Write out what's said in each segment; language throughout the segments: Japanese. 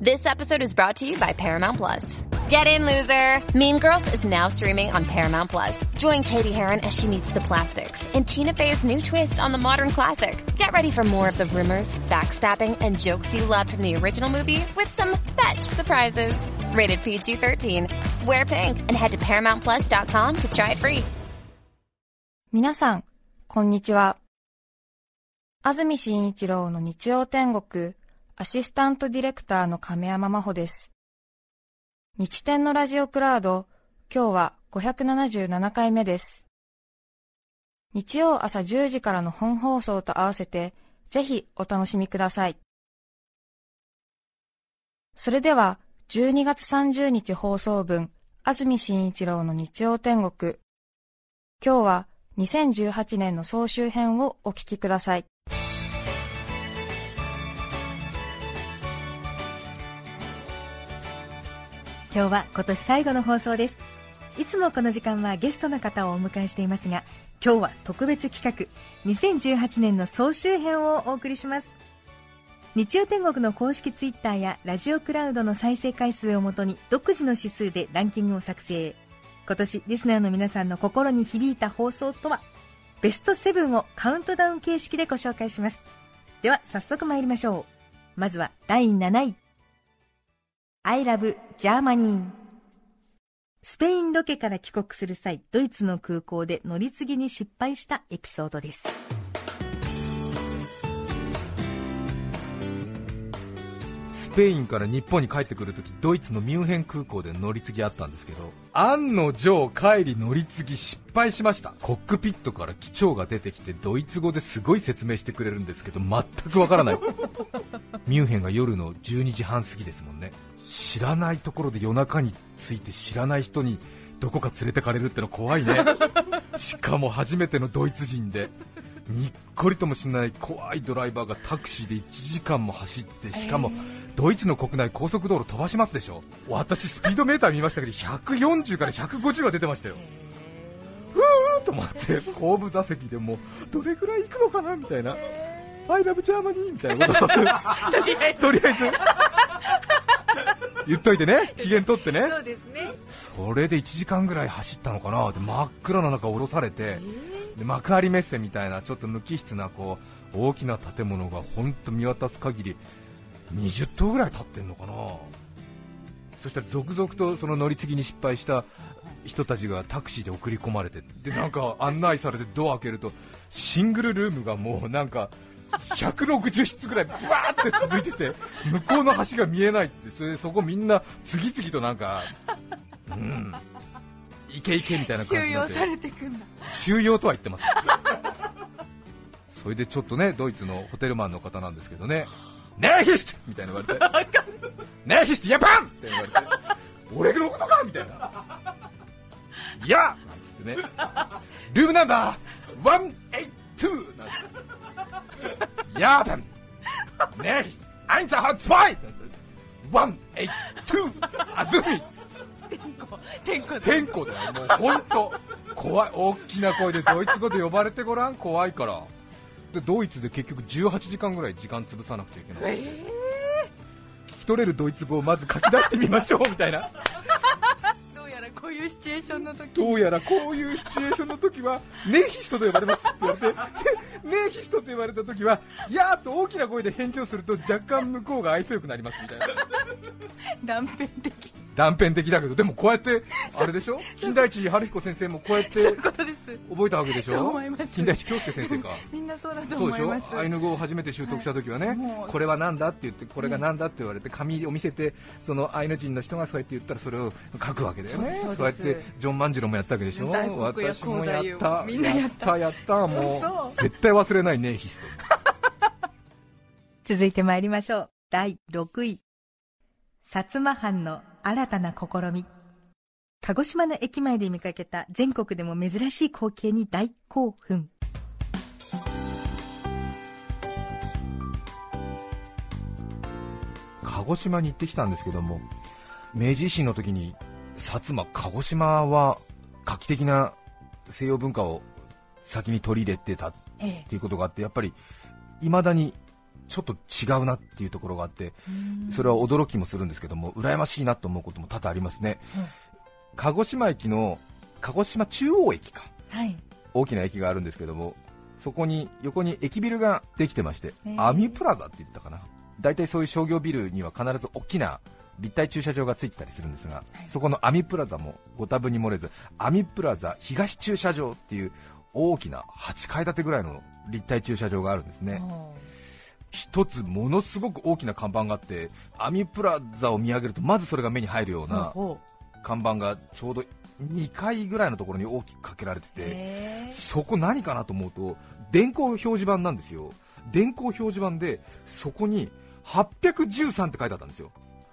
This episode is brought to you by Paramount Plus. Get in, loser! Mean Girls is now streaming on Paramount Plus. Join Katie Heron as she meets the plastics in Tina Fey's new twist on the modern classic. Get ready for more of the rumors, backstabbing, and jokes you loved from the original movie with some fetch surprises. Rated PG 13. Wear pink and head to ParamountPlus.com to try it free. 皆さん、こんにちは。安住紳一郎の日曜天国、 アシスタントディレクターの亀山真帆です。日天のラジオクラウド、今日は577回目です。日曜朝10時からの本放送と合わせて、ぜひお楽しみください。それでは、12月30日放送分、安住紳一郎の日曜天国。今日は2018年の総集編をお聞きください。今日は今年最後の放送です。いつもこの時間はゲストの方をお迎えしていますが今日は特別企画2018年の総集編をお送りします。日曜天国の公式ツイッターやラジオクラウドの再生回数をもとに独自の指数でランキングを作成。今年リスナーの皆さんの心に響いた放送とはベスト7をカウントダウン形式でご紹介します。では早速参りましょう。まずは第7位。I love Germany. スペインロケから帰国する際ドイツの空港で乗り継ぎに失敗したエピソードです。スペインから日本に帰ってくるときドイツのミュンヘン空港で乗り継ぎあったんですけど案の定帰り乗り継ぎ失敗しました。コックピットから機長が出てきてドイツ語ですごい説明してくれるんですけど全くわからない。ミュンヘンが夜の12時半過ぎですもんね。知らないところで夜中に着いて知らない人にどこか連れてかれるっての怖いね。しかも初めてのドイツ人で。にっこりともしない怖いドライバーがタクシーで1時間も走ってしかもドイツの国内高速道路飛ばしますでしょ？私スピードメーター見ましたけど140から150は出てましたよ。ふーと思って後部座席でもどれぐらい行くのかな？みたいな。I love Germany みたいなこと。を とりあえず言っといてね。機嫌取ってね。そうですね。それで1時間ぐらい走ったのかな。で真っ暗な中降ろされて、で幕張メッセみたいなちょっと無機質なこう大きな建物が本当見渡す限り20棟ぐらい建ってんのかな。そしたら続々とその乗り継ぎに失敗した人たちがタクシーで送り込まれて。でなんか案内されてドア開けるとシングルルームがもうなんか160室ぐらいブワーって続いてて向こうの橋が見えないってそれでそこみんな次々となんかうんいけいけみたいな感じになってれてくんだ。収容とは言ってます。それでちょっとねドイツのホテルマンの方なんですけどねネーヒストみたいな言われてネーヒストヤパンって言われて俺のことかみたいな。いやなんつってね。ルームナンバー182なんつってヤーパンネーヒストアインツァハツバイ182あずみ天候天候だよ。もう本当怖い。大きな声でドイツ語で呼ばれてごらん。怖いから。でドイツで結局18時間ぐらい時間潰さなくちゃいけない、聞き取れるドイツ語をまず書き出してみましょうみたいなこういうシチュエーションの時。どうやらこういうシチュエーションの時はネーヒストと呼ばれますって言われてでネーヒストと言われた時はやーっと大きな声で返事をすると若干向こうが愛想よくなりますみたいな。断片的。断片的だけどでもこうやってあれでしょ？金田一春彦先生もこうやって覚えたわけでしょ？思います。金田一京介先生か。みんなそうだとそうでしょ？思いますアイヌ語を初めて習得した時はね、もうこれはなんだって言ってこれがなんだって言われて紙を見せてそのアイヌ人の人がそうやって言ったらそれを書くわけだよねそうやってジョン万次郎もやったわけでしょ？私もやった。みんなやった。やった もそうう絶対忘れないねヒスト 続いて参りましょう。第6位。薩摩藩の新たな試み。鹿児島の駅前で見かけた全国でも珍しい光景に大興奮。鹿児島に行ってきたんですけども明治維新の時に薩摩鹿児島は画期的な西洋文化を先に取り入れてたっえていうことがあってやっぱりいまだにちょっと違うなっていうところがあってそれは驚きもするんですけども羨ましいなと思うことも多々ありますね、鹿児島駅の鹿児島中央駅か、はい、大きな駅があるんですけどもそこに横に駅ビルができてまして、アミプラザって言ったかな。大体そういう商業ビルには必ず大きな立体駐車場がついてたりするんですが、はい、そこのアミプラザもご多分に漏れずアミプラザ東駐車場っていう大きな8階建てぐらいの立体駐車場があるんですね。一つものすごく大きな看板があってアミプラザを見上げるとまずそれが目に入るような看板がちょうど2階ぐらいのところに大きくかけられててそこ何かなと思うと電光表示板なんですよ。電光表示板でそこに813って書いてあったんですよ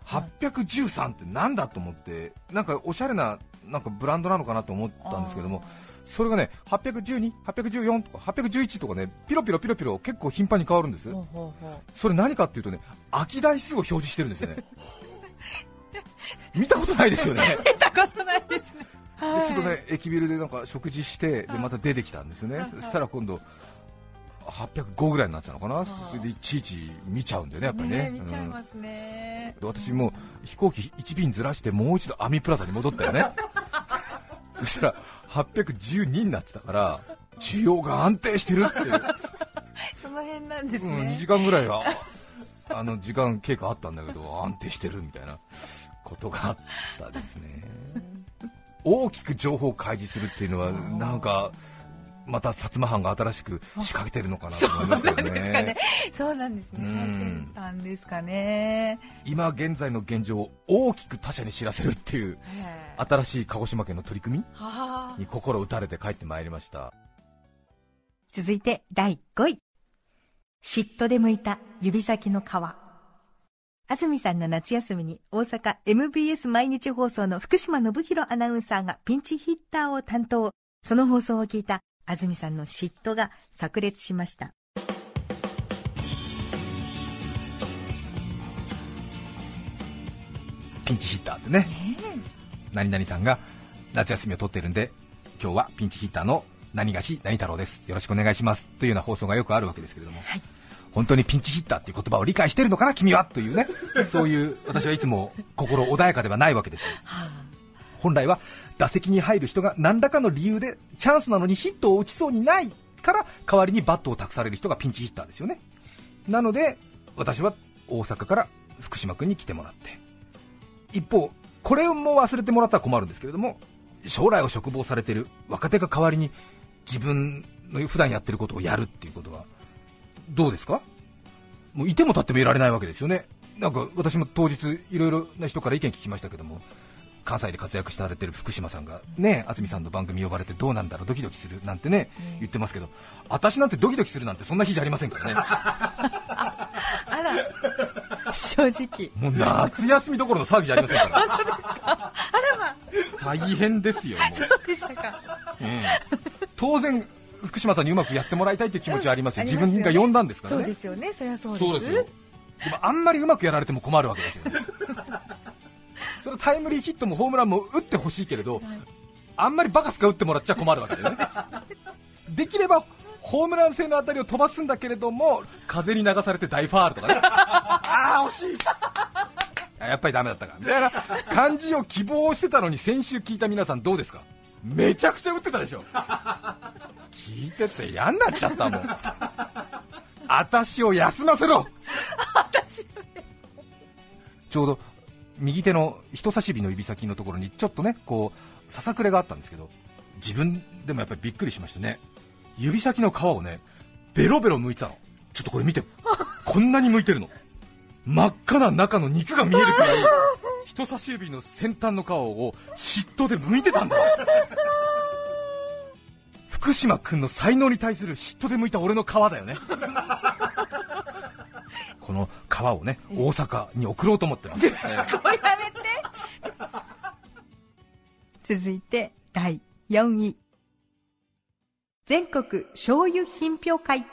813ってなんだと思ってなんかおしゃれななんかブランドなのかなと思ったんですけどもそれがね812、814とか811とかねピロピロピロピロ結構頻繁に変わるんですそれ何かっていうとね空き台数を表示してるんですよね。見たことないですよね。見たことないですね。ちょっとね駅ビルでなんか食事してでまた出てきたんですよね。そしたら今度805ぐらいになっちゃうのかな、それでいちいち見ちゃうんだよね、やっぱりね。見ちゃいますね、うん、私も飛行機1便ずらしてもう一度アミプラザに戻ったよね、そしたら812になってたから、需要が安定してるっていう、その辺なんですね、うん、2時間ぐらいはあの時間経過あったんだけど、安定してるみたいなことがあったですね。大きく情報を開示するっていうのはなんかまた薩摩藩が新しく仕掛けてるのかなと思いますよね。そうなんですね。最先端ですかね。今現在の現状を大きく他者に知らせるっていう新しい鹿児島県の取り組みに心打たれて帰ってまいりました。続いて第5位。嫉妬で向いた指先の皮。安住さんの夏休みに大阪 MBS 毎日放送の福島信弘アナウンサーがピンチヒッターを担当。その放送を聞いた安住さんの嫉妬が炸裂しました。ピンチヒッターってね、え。ー、何々さんが夏休みを取ってるんで今日はピンチヒッターの何がし何太郎です。よろしくお願いします。というような放送がよくあるわけですけれども、はい、本当にピンチヒッターっていう言葉を理解してるのかな君は？というね。そういう私はいつも心穏やかではないわけです、はあ。本来は打席に入る人が何らかの理由でチャンスなのにヒットを打ちそうにないから代わりにバットを託される人がピンチヒッターですよね。なので私は大阪から福島君に来てもらって。一方これも忘れてもらったら困るんですけれども将来を嘱望されてる若手が代わりに自分の普段やってることをやるっていうことはどうですか？もういても立ってもいられないわけですよね。なんか私も当日いろいろな人から意見聞きましたけども関西で活躍されてる福島さんがね安住さんの番組呼ばれてどうなんだろうドキドキするなんてね、言ってますけど私なんてドキドキするなんてそんな日じゃありませんからね。あら正直。もう夏休みどころの騒ぎじゃありませんから。あらま大変ですよもう。そうでしたか、え当然福島さんにうまくやってもらいたいという気持ちはありますよ、自分が呼んだんですからね、そうですよね、それはそうです。よ。でもあんまりうまくやられても困るわけですよ、そのタイムリーヒットもホームランも打ってほしいけれど、はい、あんまりバカすか打ってもらっちゃ困るわけだよね。できればホームラン性の当たりを飛ばすんだけれども風に流されて大ファールとかね。ああ惜しい。やっぱりダメだったかみたいな。感じを希望してたのに先週聞いた皆さんどうですか？めちゃくちゃ打ってたでしょ。聞いてて嫌になっちゃったもん。私を休ませろ。ちょうど右手の人差し指の指先のところにちょっとねこうささくれがあったんですけど自分でもやっぱりびっくりしましたね。指先の皮をねベロベロ剥いてたの。ちょっとこれ見て。こんなに剥いてるの。真っ赤な中の肉が見えるくらい人差し指の先端の皮を嫉妬で剥いてたんだ。福島君の才能に対する嫉妬で剥いた俺の皮だよね。この皮をね大阪に送ろうと思ってます、ね、やめて。続いて第4位。全国醤油品評会。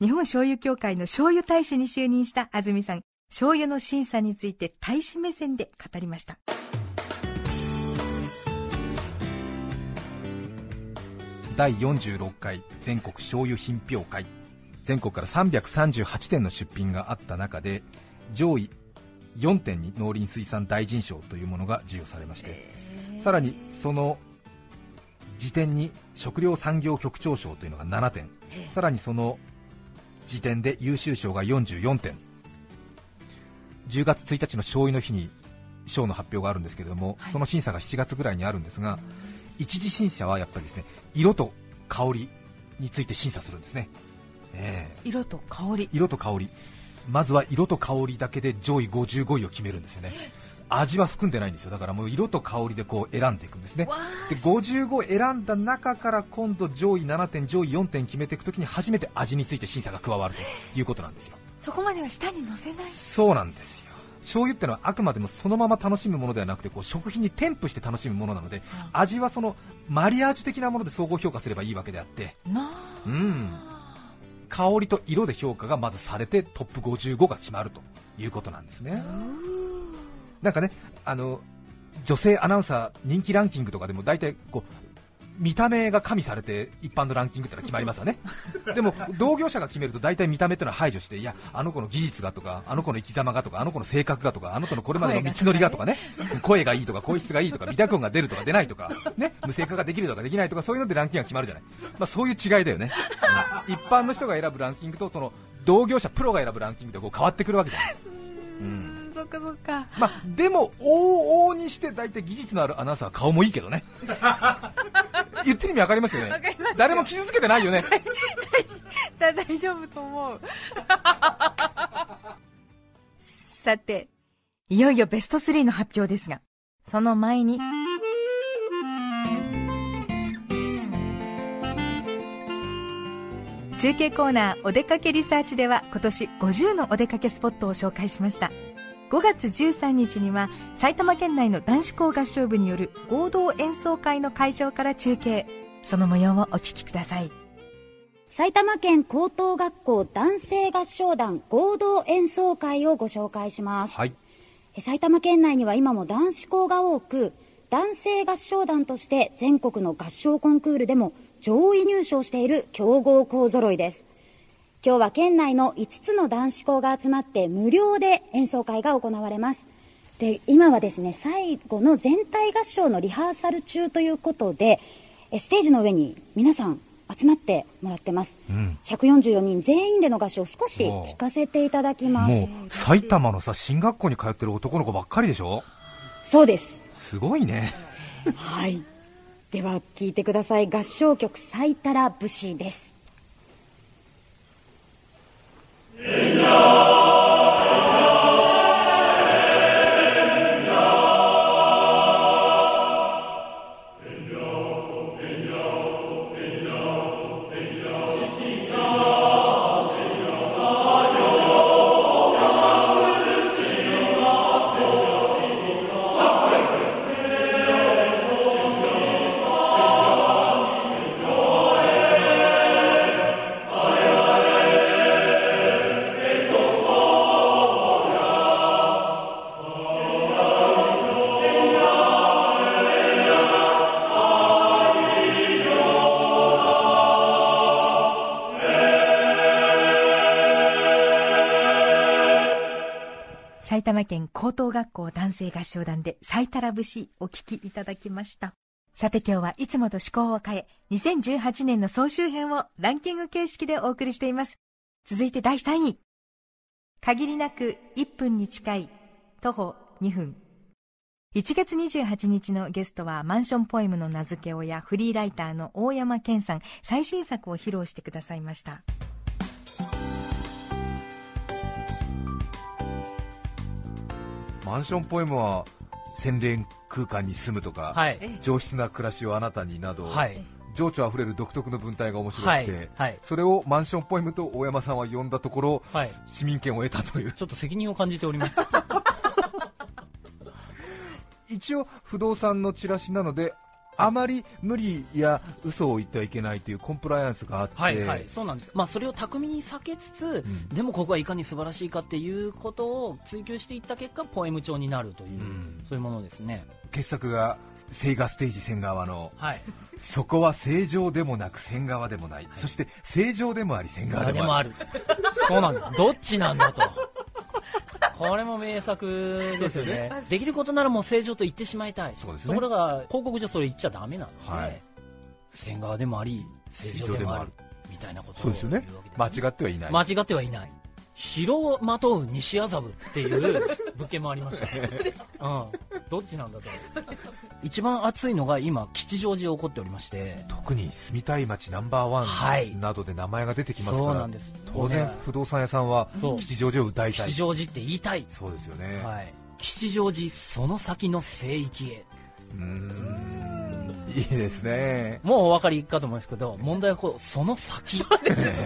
日本醤油協会の醤油大使に就任した安住さん。醤油の審査について大使目線で語りました。第46回全国醤油品評会全国から338点の出品があった中で上位4点に農林水産大臣賞というものが授与されましてさらにその時点に食料産業局長賞というのが7点さらにその時点で優秀賞が44点。10月1日の勝利の日に賞の発表があるんですけれども、はい、その審査が7月ぐらいにあるんですが、一次審査はやっぱりですね色と香りについて審査するんですね、えー、色と香り。色と香り。まずは色と香りだけで上位55位を決めるんですよね。味は含んでないんですよ。だからもう色と香りでこう選んでいくんですね。で55選んだ中から今度上位7点上位4点決めていくときに初めて味について審査が加わるということなんですよ。そこまでは下に乗せない。そうなんですよ。醤油ってのはあくまでもそのまま楽しむものではなくてこう食品に添付して楽しむものなので、うん、味はそのマリアージュ的なもので総合評価すればいいわけであって。うん香りと色で評価がまずされてトップ55が決まるということなんですね。なんかねあの女性アナウンサー人気ランキングとかでも大体こう見た目が加味されて一般のランキングってのは決まりますよね。でも同業者が決めると大体見た目ってのは排除していやあの子の技術がとかあの子の生き様がとかあの子の性格がとかあの子のこれまでの道のりがとかね。声がいいとか声質がいいとか美濁音が出るとか出ないとかね。無性化ができるとかできないとかそういうのでランキングが決まるじゃない、まあ、そういう違いだよね、一般の人が選ぶランキングとその同業者プロが選ぶランキングでこう変わってくるわけじゃない。うん。そっかそっか、まあ、でも往々にして大体技術のあるアナウンサーは顔もいいけどね 言ってる意味分かりますよね。誰も傷つけてないよね。大丈夫と思う。さていよいよベスト3の発表ですがその前に中継コーナーお出かけリサーチでは今年50のお出かけスポットを紹介しました5月13日には埼玉県内の男子校合唱部による合同演奏会の会場から中継。その模様をお聞きください。埼玉県高等学校男性合唱団合同演奏会をご紹介します、はい、埼玉県内には今も男子校が多く男性合唱団として全国の合唱コンクールでも上位入賞している強豪校揃いです今日は県内の5つの男子校が集まって無料で演奏会が行われます。で今はですね最後の全体合唱のリハーサル中ということでステージの上に皆さん集まってもらってます、うん、144人全員での合唱を少し聞かせていただきます。もう埼玉のさ進学校に通ってる男の子ばっかりでしょ？そうです。すごいね。はい。では聞いてください。合唱曲「最たら節」です埼玉県高等学校男性合唱団で最たら節お聴きいただきました。さて今日はいつもと趣向を変え、2018年の総集編をランキング形式でお送りしています。続いて第3位。限りなく1分に近い徒歩2分。1月28日のゲストはマンションポエムの名付け親フリーライターの大山健さん最新作を披露してくださいました。マンションポエムは洗練空間に住むとか、はい、上質な暮らしをあなたになど、はい、情緒あふれる独特の文体が面白くて、はい、それをマンションポエムと大山さんは呼んだところ、市民権を得たという。ちょっと責任を感じております。一応不動産のチラシなのであまり無理や嘘を言ってはいけないというコンプライアンスがあって、はいはい、そうなんです、まあ、それを巧みに避けつつ、うん、でもここはいかに素晴らしいかっていうことを追求していった結果ポエム帳になるという、うん、そういうものですね。傑作がセイガステージ線側の、はい、そこは正常でもなく線側でもない、そして正常でもあり線側でもある。そうなんだ。どっちなんだとこれも名作ですよね。できることならもう正常と言ってしまいたい。そうです、ね、ところが広告上それ言っちゃだめなので、はい、線側でもあり正常でもあるみたいなことをそうですよね。間違ってはいない。間違ってはいない広をまとう西麻布っていう 物件もありました、うん、どっちなんだと一番熱いのが今吉祥寺起こっておりまして。特に住みたい街ナンバーワン、はい、などで名前が出てきますから、当然不動産屋さんは吉祥寺を歌いたい。吉祥寺って言いたい。そうですよね、はい、吉祥寺その先の聖域へ。うんいいですね。もうお分かりかと思いますけど問題はこうその先。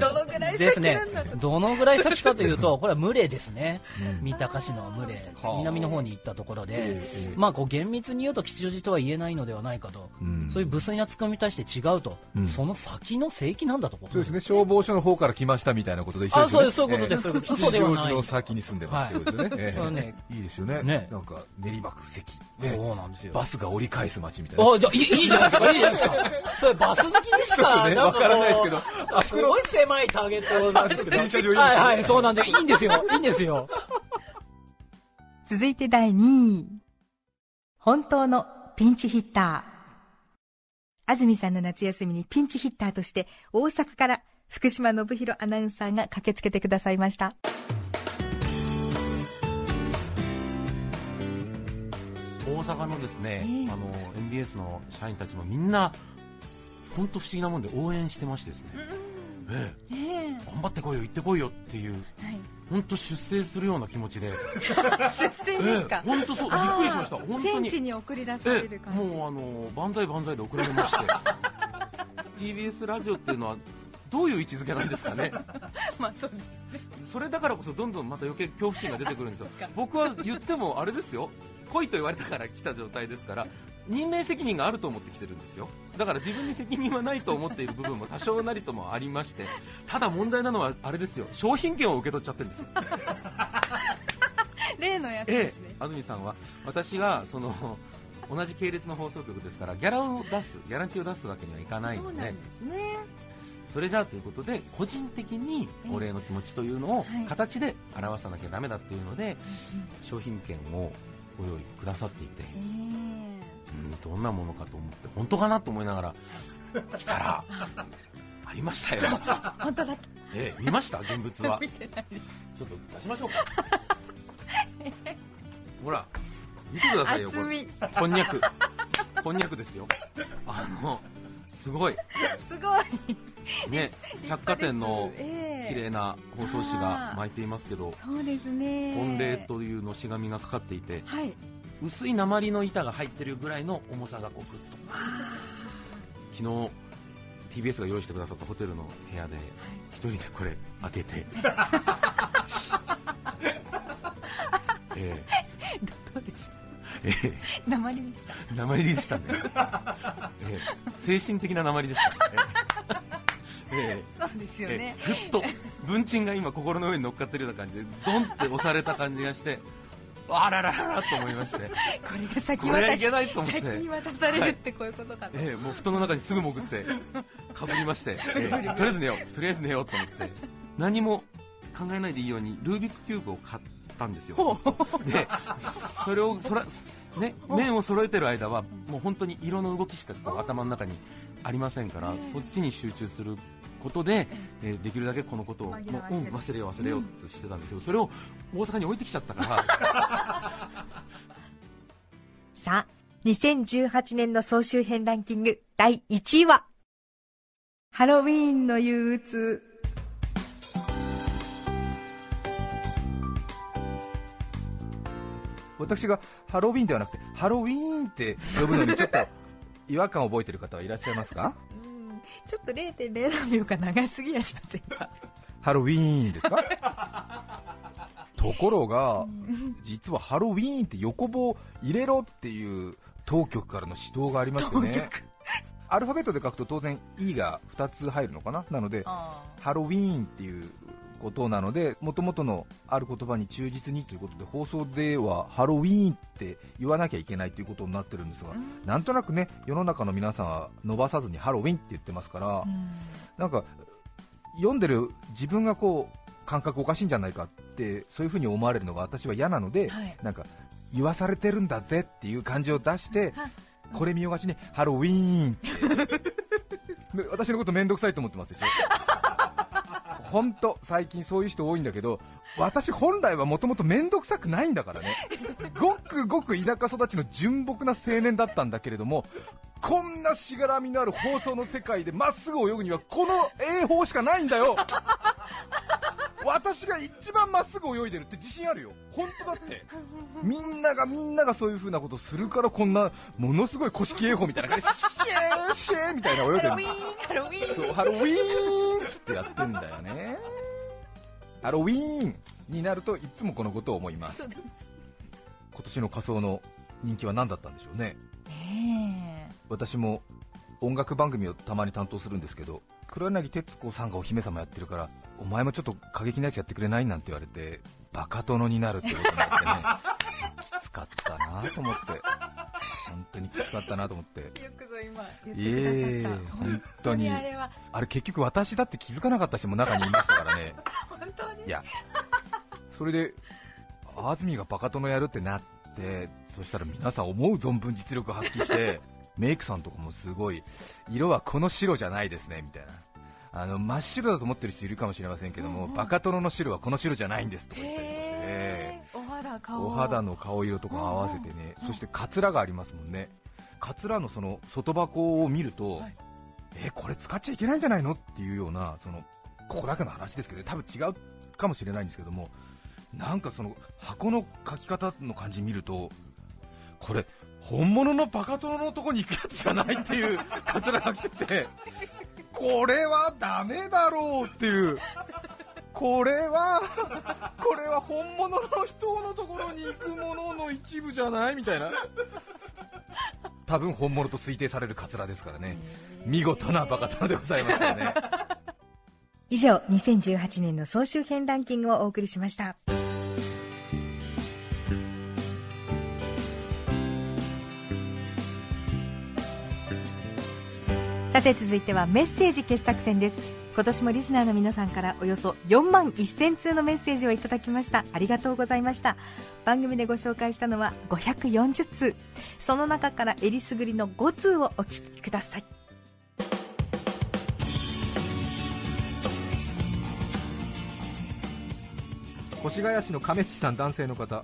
どのぐらい先なね。どのぐらい先かというと これは群れですね、うん、三鷹市の群れ。南の方に行ったところで、えー、まあこう厳密に言うと吉祥寺とは言えないのではないかと、うん、そういう無粋なツッコミに対して違うと、うん、その先の聖域なんだと。そうですね消防署の方から来ましたみたいなことで一緒です、ね、あそうです。そういうことです、えー、吉祥寺の先に住んでますってことですね、はい。えー、ねいいですよね。ね。なんか練馬区関、ね、そうなんですよ。バスが折り返す街みたいな。あじゃいいいいじゃないですかいいじゃないですかそれバス好きでしか、ね、なんかからないですけど、すごい狭いターゲットなんですけど、電車上いいはいはい、そうなんで、いいんですよ、いいんですよ。続いて第2位。本当のピンチヒッター。安住さんの夏休みにピンチヒッターとして大阪から福島信弘アナウンサーが駆けつけてくださいました。大阪のですね、えー、あの MBS の社員たちもみんな本当不思議なもんで応援してましてですね、ええ。ー、頑張ってこいよ行ってこいよっていう、本、当、出征するような気持ちで。出征ですか、本、当、そう。びっくりしました。本当に。戦地に送り出される感じ、もうあの万歳万歳で送られまして。TBS ラジオっていうのはどういう位置づけなんですかね。まあそうですね。それだからこそどんどんまた余計恐怖心が出てくるんですよ。僕は言ってもあれですよ来いと言われたから来た状態ですから任命責任があると思ってきてるんですよ。だから自分に責任はないと思っている部分も多少なりともありましてただ問題なのはあれですよ。商品券を受け取っちゃってるんですよ。例のやつですね、ええ、安住さんは私がその同じ系列の放送局ですからギャラを出すギャランティーを出すわけにはいかないので、ね、それじゃあということで個人的にお礼の気持ちというのを形で表さなきゃだめだっていうので、商品券をご用意くださっていて、うん、どんなものかと思って本当かなと思いながら来たら ありましたよ。本当だ。ええ、見ました？現物は。ちょっと出しましょうか。ほら見てくださいよこれ。こんにゃく。こんにゃくですよ。あのすごい。すごい。ね百貨店の綺麗な包装紙が巻いていますけど、そうですね。本礼というのしがみがかかっていて、はい、薄い鉛の板が入ってるぐらいの重さがこうグッと。昨日 TBS が用意してくださったホテルの部屋で一人でこれ開けて、ええ、どうでした？ええ、鉛でした。鉛でしたね、ええ、精神的な鉛でしたね、ええ、そうですよね、ぐっと文鎮が今心の上に乗っかってるような感じでドンって押された感じがしてあららららと思いまして。これが先渡いけないと思って。先に渡されるってこういうことかな、はい、ええ、もう布団の中にすぐ潜ってかぶりまして、ええ、とりあえず寝ようとりあえず寝ようと思って。何も考えないでいいようにルービックキューブを買ったんですよ。でそれをそら、ね、面を揃えてる間はもう本当に色の動きしか頭の中にありませんからそっちに集中することで、えー、できるだけこのことをもう、うん、忘れよう忘れようとしてたんですけど、それを大阪に置いてきちゃったから。さあ2018年の総集編ランキング第1位は。ハロウィーンの憂鬱。私がハロウィンではなくてハロウィーンって呼ぶのにちょっと違和感を覚えている方はいらっしゃいますか？ちょっと0.07秒か長すぎやしませんか？ハロウィーンですか？ところが、実はハロウィーンって横棒入れろっていう当局からの指導がありましてね。アルファベットで書くと当然 E が2つ入るのかな？なのでハロウィーンっていうことなのでもともとのある言葉に忠実にということで放送ではハロウィーンって言わなきゃいけないということになってるんですが、うん、なんとなくね世の中の皆さんは伸ばさずにハロウィンって言ってますから、うん、なんか読んでる自分がこう感覚おかしいんじゃないかってそういう風に思われるのが私は嫌なので、はい、なんか言わされてるんだぜっていう感じを出して、これ見よがしにハロウィーンって。私のこと面倒くさいと思ってますでしょ？本当最近そういう人多いんだけど私本来はもともと面倒くさくないんだからね。ごくごく田舎育ちの純朴な青年だったんだけれどもこんなしがらみのある放送の世界でまっすぐ泳ぐにはこの泳法しかないんだよ。私が一番まっすぐ泳いでるって自信あるよ。本当だって。みんながみんながそういう風なことするからこんなものすごい古式泳法みたいな感じでシェーシェーみたいな泳いでるハロウィーンそうハロウィーンっつってやってんだよね。ハロウィーンになるといつもこのことを思います。今年の仮装の人気は何だったんでしょうね。ね私も音楽番組をたまに担当するんですけど黒柳徹子さんがお姫様やってるからお前もちょっと過激なやつやってくれないなんて言われてバカ殿になるってことになってね。きつかったなと思って。本当にきつかったなと思って。よくぞ今言ってくださった、本当に。あれは。あれ結局私だって気づかなかった人も中にいましたからね。本当に？いや。それで安住がバカ殿やるってなってそしたら皆さん思う存分実力発揮してメイクさんとかもすごい色はこの白じゃないですねみたいな。あの真っ白だと思ってる人いるかもしれませんけども、うんうん、バカ殿の白はこの白じゃないんですとか言ったりして、お肌顔。お肌の顔色とか合わせてね、そしてカツラがありますもんね。カツラのその外箱を見ると、はい、えこれ使っちゃいけないんじゃないの？っていうようなそのここだけの話ですけど、多分違うかもしれないんですけどもなんかその箱の書き方の感じ見るとこれ本物のバカ殿のとこに行くやつじゃないっていうカツラが来ててこれはダメだろうっていう。これはこれは本物の人のところに行くものの一部じゃないみたいな。多分本物と推定されるカツラですからね。見事なバカ殿でございましたね。以上2018年の総集編ランキングをお送りしましたさて続いてはメッセージ傑作選です。今年もリスナーの皆さんからおよそ4万1000通のメッセージをいただきました。ありがとうございました。番組でご紹介したのは540通。その中からえりすぐりの5通をお聞きください。越谷市の亀吉さん男性の方。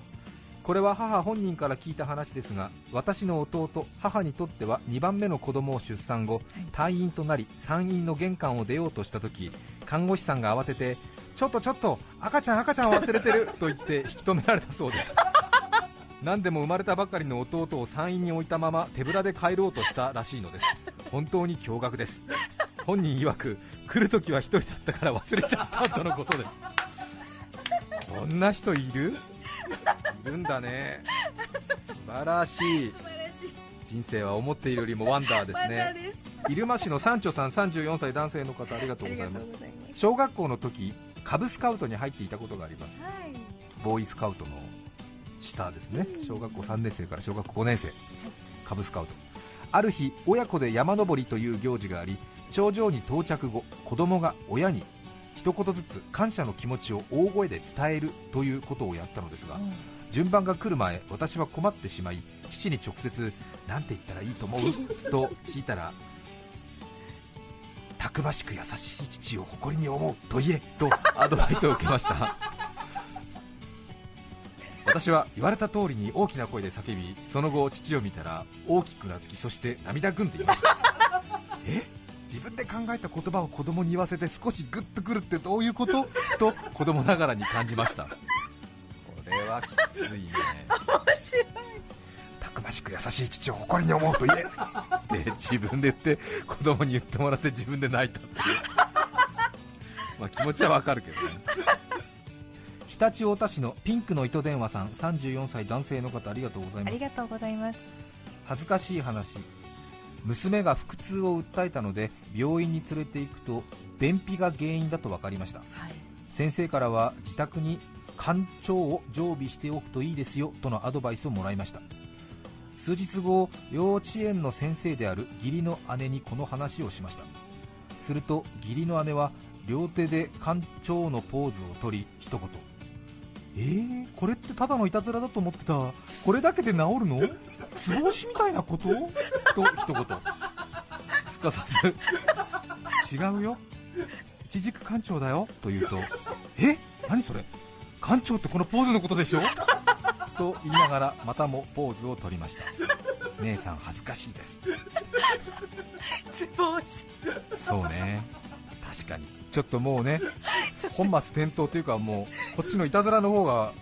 これは母本人から聞いた話ですが私の弟母にとっては2番目の子供を出産後、退院となり産院の玄関を出ようとした時看護師さんが慌ててちょっとちょっと赤ちゃん赤ちゃん忘れてる と言って引き止められたそうです。何でも生まれたばかりの弟を産院に置いたまま手ぶらで帰ろうとしたらしいのです。本当に驚愕です。本人曰く来るときは1人だったから忘れちゃったとのことです。こんな人いる？いるんだね。素晴らしい。人生は思っているよりもワンダーですね。入間市の三丁さん34歳男性の方ありがとうございます。小学校の時カブスカウトに入っていたことがあります、はい、ボーイスカウトの下ですね。小学校3年生から小学校5年生、カブスカウト。ある日親子で山登りという行事があり頂上に到着後子供が親に一言ずつ感謝の気持ちを大声で伝えるということをやったのですが、うん、順番が来る前私は困ってしまい父に直接何て言ったらいいと思う？と聞いたらたくましく優しい父を誇りに思うと言えとアドバイスを受けました。私は言われた通りに大きな声で叫びその後父を見たら大きくなずきそして涙ぐんでいました。え？自分で考えた言葉を子供に言わせて少しグッとくるってどういうこと？と子供ながらに感じましたはきついね面白い。たくましく優しい父を誇りに思うと言え。で自分で言って子供に言ってもらって自分で泣いたっていう。まあ気持ちはわかるけどね。常陸太田市のピンクの糸電話さん34歳男性の方ありがとうございます。ありがとうございます。恥ずかしい話。娘が腹痛を訴えたので病院に連れて行くと便秘が原因だと分かりました、はい、先生からは自宅に館長を常備しておくといいですよとのアドバイスをもらいました。数日後幼稚園の先生である義理の姉にこの話をしました。すると義理の姉は両手で館長のポーズをとり一言えー、これってただのいたずらだと思ってた？これだけで治るの？つぼ押しみたいなこと？と一言。すかさず違うよ。一軸館長だよと言うとえ？何それ？館長ってこのポーズのことでしょ？と言いながらまたもポーズを取りました。姉さん恥ずかしいです。つぼ押し。そうね。確かに。ちょっともうね本末転倒というかもうこっちのいたずらの方が、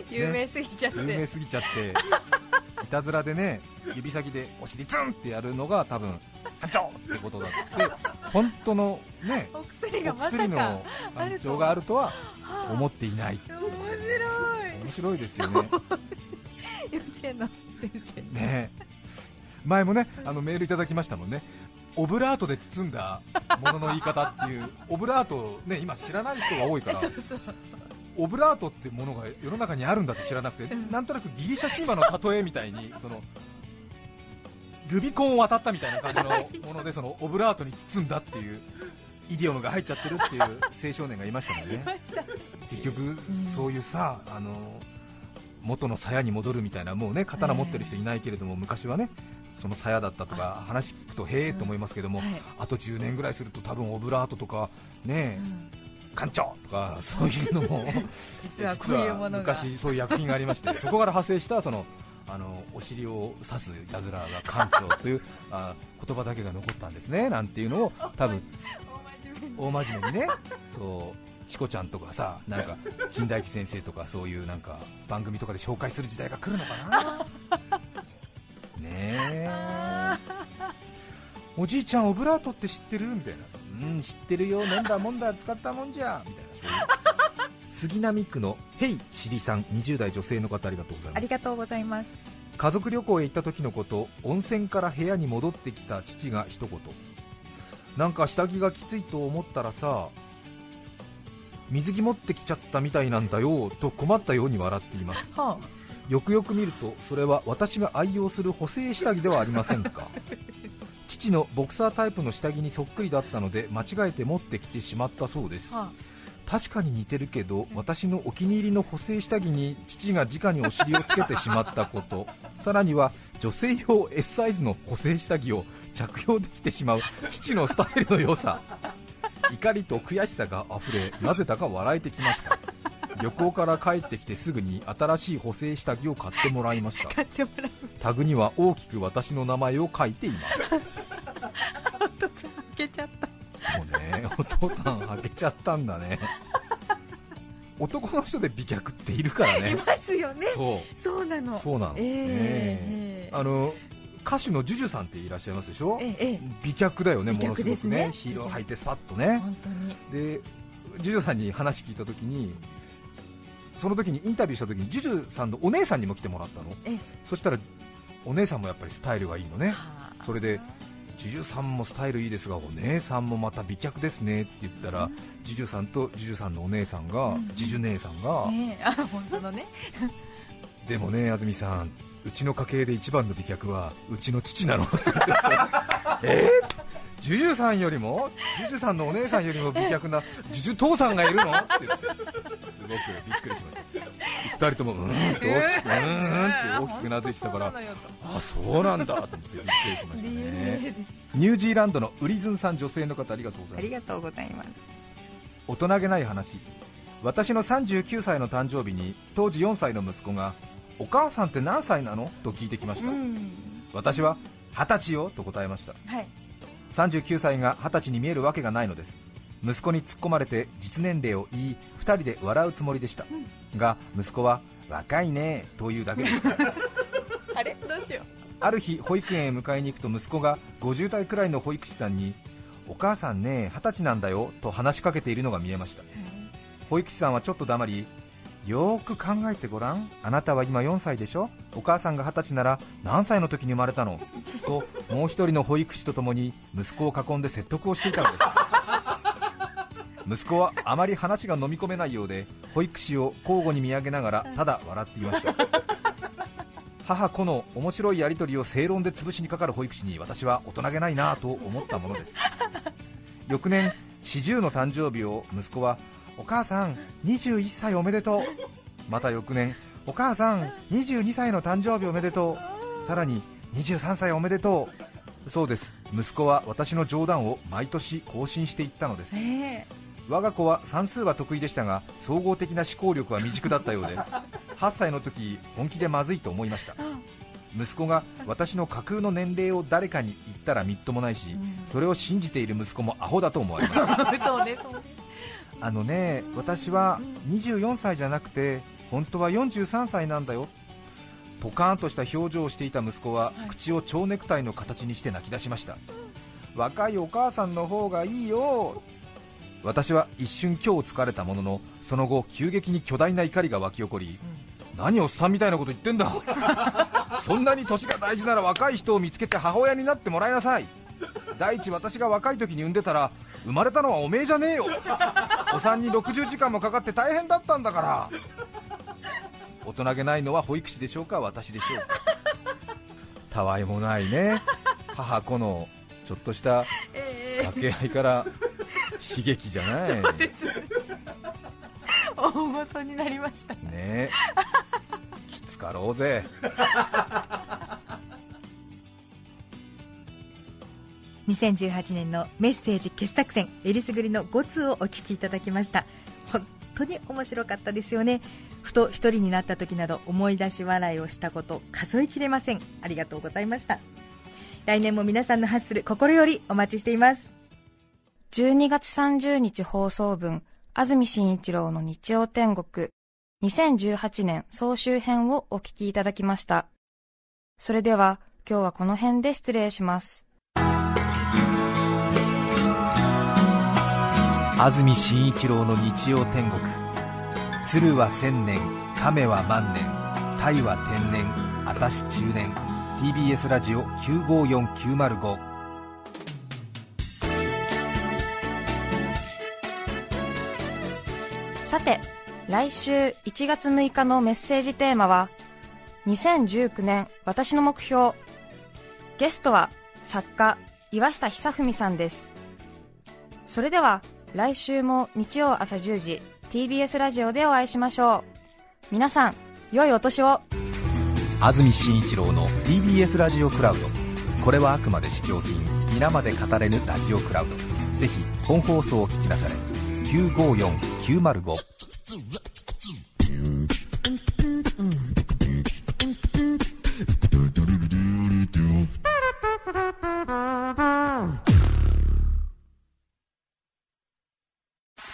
ね、有名すぎちゃって。有名すぎちゃって。いたずらでね指先でお尻ツンってやるのが多分班長。ってことだって本当のねお薬がまさかの班長があるとは思っていない。面白い。面白いですよね。幼稚園の先生。ね前もねあのメールいただきましたもんね。オブラートで包んだものの言い方っていう オブラートね今知らない人が多いからオブラートってものが世の中にあるんだって知らなくて、なんとなくギリシャ神話の例えみたいにそのルビコンを渡ったみたいな感じのものでそのオブラートに包んだっていうイディオムが入っちゃってるっていう青少年がいましたもんね。結局、そういうさあの元の鞘に戻るみたいなもうね刀持ってる人いないけれども、昔はねその鞘だったとか話聞くとへえと思いますけども、あと10年ぐらいすると多分オブラートとかね、館長とかそういうのも実は昔そういう薬品がありましてそこから派生したそのあのお尻を刺すいたずらが館長というあ言葉だけが残ったんですねなんていうのを多分大真面目にねそうチコちゃんとかさなんか金田一先生とかそういうなんか番組とかで紹介する時代が来るのかな。ねえ。おじいちゃんオブラートって知ってるみたいな。うん知ってるよ。飲んだもんだ使ったもんじゃみたいな。そういう杉並区のヘイシリさん20代女性の方ありがとうございます。ありがとうございます。家族旅行へ行った時のこと温泉から部屋に戻ってきた父が一言。なんか下着がきついと思ったらさ水着持ってきちゃったみたいなんだよと困ったように笑っています、はあ、よくよく見るとそれは私が愛用する補正下着ではありませんか。父のボクサータイプの下着にそっくりだったので間違えて持ってきてしまったそうです、はあ確かに似てるけど私のお気に入りの補正下着に父が直にお尻をつけてしまったこと。さらには女性用 S サイズの補正下着を着用できてしまう。父のスタイルの良さ。怒りと悔しさがあふれなぜだか笑えてきました。旅行から帰ってきてすぐに新しい補正下着を買ってもらいました。タグには大きく私の名前を書いています。開けちゃったねお父さん開けちゃったんだね。男の人で美脚っているからね。いますよね。そう。そうなの。そうなの、えー、え。ー、あの歌手の JUJU さんっていらっしゃいますでしょ、ええ、美脚だよね、ものすごくね、ヒールを履いてスパッとね、で JUJU さんに話聞いたときに、その時にインタビューした時に JUJU さんのお姉さんにも来てもらったの、そしたらお姉さんもやっぱりスタイルがいいのね、それで JUJU さんもスタイルいいですが、お姉さんもまた美脚ですねって言ったら、JUJU さんと JUJU さんのお姉さんが、JUJU 姉さんが、本当のね。でもね、安住さん、うちの家系で一番の美脚はうちの父なの。え？ー、ジュジュさんよりもジュジュさんのお姉さんよりも美脚なジュジュ父さんがいるの？ってすごくびっくりしました。2人ともうーんと大きくうーんって大きくなずいてたからあそうなんだと思ってびっくりしましたね。ニュージーランドのウリズンさん女性の方ありがとうございます。ありがとうございます。大人げない話。私の39歳の誕生日に当時4歳の息子がお母さんって何歳なの？と聞いてきました、私は二十歳よと答えました、はい、39歳が二十歳に見えるわけがないのです。息子に突っ込まれて実年齢を言い2人で笑うつもりでした、うん、が息子は若いねというだけでした。あれ？どうしよう。ある日保育園へ迎えに行くと息子が50代くらいの保育士さんにお母さんね二十歳なんだよと話しかけているのが見えました、保育士さんはちょっと黙りよーく考えてごらん。あなたは今4歳でしょ？お母さんが20歳なら何歳の時に生まれたの？ともう一人の保育士とともに息子を囲んで説得をしていたのです。息子はあまり話が飲み込めないようで保育士を交互に見上げながらただ笑っていました。母子の面白いやり取りを正論で潰しにかかる保育士に私は大人げないなと思ったものです。翌年四十の誕生日を息子はお母さん21歳おめでとう。また翌年お母さん22歳の誕生日おめでとう。さらに23歳おめでとう。そうです。息子は私の冗談を毎年更新していったのです、え。ー、我が子は算数は得意でしたが総合的な思考力は未熟だったようで8歳の時本気でまずいと思いました。息子が私の架空の年齢を誰かに言ったらみっともないし、うん、それを信じている息子もアホだと思われます。そうねそうね。あのね私は24歳じゃなくて本当は43歳なんだよ。ポカーンとした表情をしていた息子は、はい、口を蝶ネクタイの形にして泣き出しました。若いお母さんの方がいいよ。私は一瞬今日疲れたもののその後急激に巨大な怒りが湧き起こり、うん、何おっさんみたいなこと言ってんだ。そんなに年が大事なら若い人を見つけて母親になってもらいなさい。第一私が若い時に産んでたら生まれたのはおめえじゃねえよ。お産に60時間もかかって大変だったんだから大人げないのは保育士でしょうか私でしょうか。たわいもないね。母子のちょっとした掛け合いから刺激じゃない、大元になりました。ね。きつかろうぜ。2018年のメッセージ傑作選えりすぐりの5通をお聞きいただきました。本当に面白かったですよねふと一人になった時など思い出し笑いをしたこと数えきれません。ありがとうございました。来年も皆さんの発する心よりお待ちしています。12月30日放送分安住紳一郎の日曜天国。2018年総集編をお聞きいただきました。それでは今日はこの辺で失礼します。安住紳一郎の日曜天国鶴は千年亀は万年鯛は天然あたし中年。TBS ラジオ954905さて来週1月6日のメッセージテーマは2019年私の目標。ゲストは作家岩下久文さんです。それでは来週も日曜朝10時 TBS ラジオでお会いしましょう。皆さん良いお年を。安住紳一郎の TBS ラジオクラウド。これはあくまで試供品。皆まで語れぬラジオクラウド。ぜひ本放送を聞きなされ。954905